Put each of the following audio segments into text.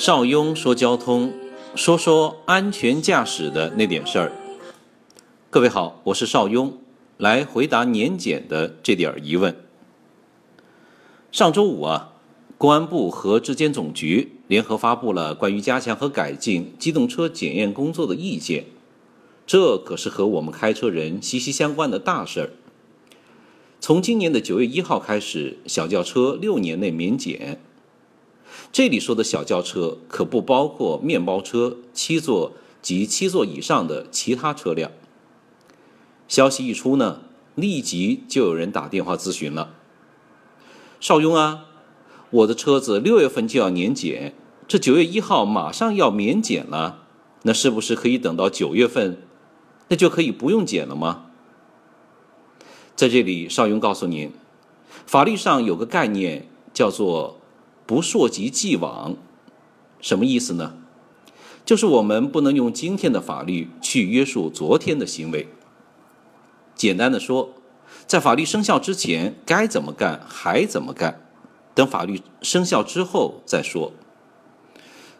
邵雍说交通，说说安全驾驶的那点事儿。各位好，我是邵雍，来回答年检的这点疑问。上周五啊，公安部和质监总局联合发布了关于加强和改进机动车检验工作的意见，这可是和我们开车人息息相关的大事儿。从今年的九月一号开始，小轿车六年内免检。这里说的小轿车可不包括面包车、七座及七座以上的其他车辆。消息一出呢，立即就有人打电话咨询了。邵雍啊，我的车子六月份就要年检，这九月一号马上要免检了，那是不是可以等到九月份，那就可以不用检了吗？在这里，邵雍告诉您，法律上有个概念叫做。不溯及既往，什么意思呢？就是我们不能用今天的法律去约束昨天的行为。简单的说，在法律生效之前该怎么干还怎么干，等法律生效之后再说。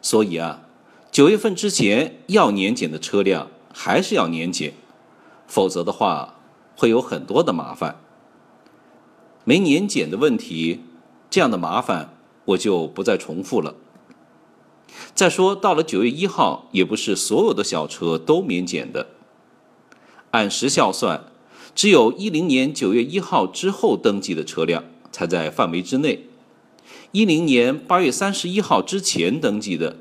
所以啊，九月份之前要年检的车辆还是要年检，否则的话会有很多的麻烦。没年检的问题，这样的麻烦。我就不再重复了。再说，到了九月一号，也不是所有的小车都免检的。按时效算，只有一零年九月一号之后登记的车辆才在范围之内。一零年八月三十一号之前登记的，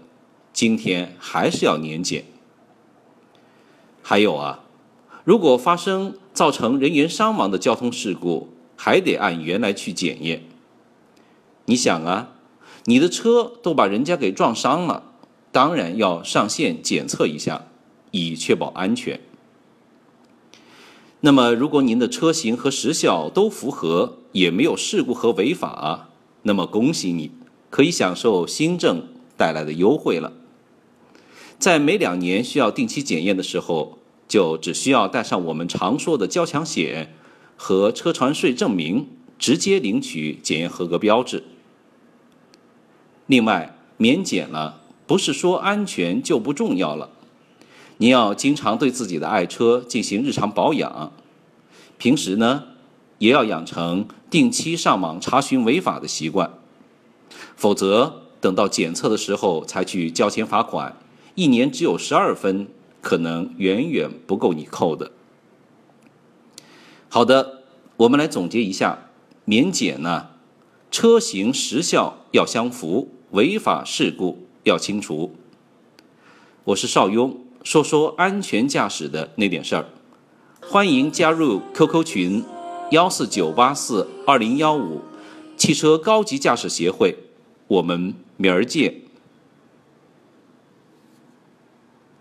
今天还是要年检。还有啊，如果发生造成人员伤亡的交通事故，还得按原来去检验。你想啊，你的车都把人家给撞伤了，当然要上线检测一下，以确保安全。那么，如果您的车型和时效都符合，也没有事故和违法，那么恭喜你，可以享受新政带来的优惠了。在每两年需要定期检验的时候，就只需要带上我们常说的交强险和车船税证明，直接领取检验合格标志。另外，免检了，不是说安全就不重要了。你要经常对自己的爱车进行日常保养，平时呢，也要养成定期上网查询违法的习惯。否则，等到检测的时候才去交钱罚款，一年只有十二分，可能远远不够你扣的。好的，我们来总结一下，免检呢，车型时效要相符。违法事故要清除。我是邵雍，说说安全驾驶的那点事儿。欢迎加入 QQ 群幺四九八四二零幺五汽车高级驾驶协会，我们明儿见。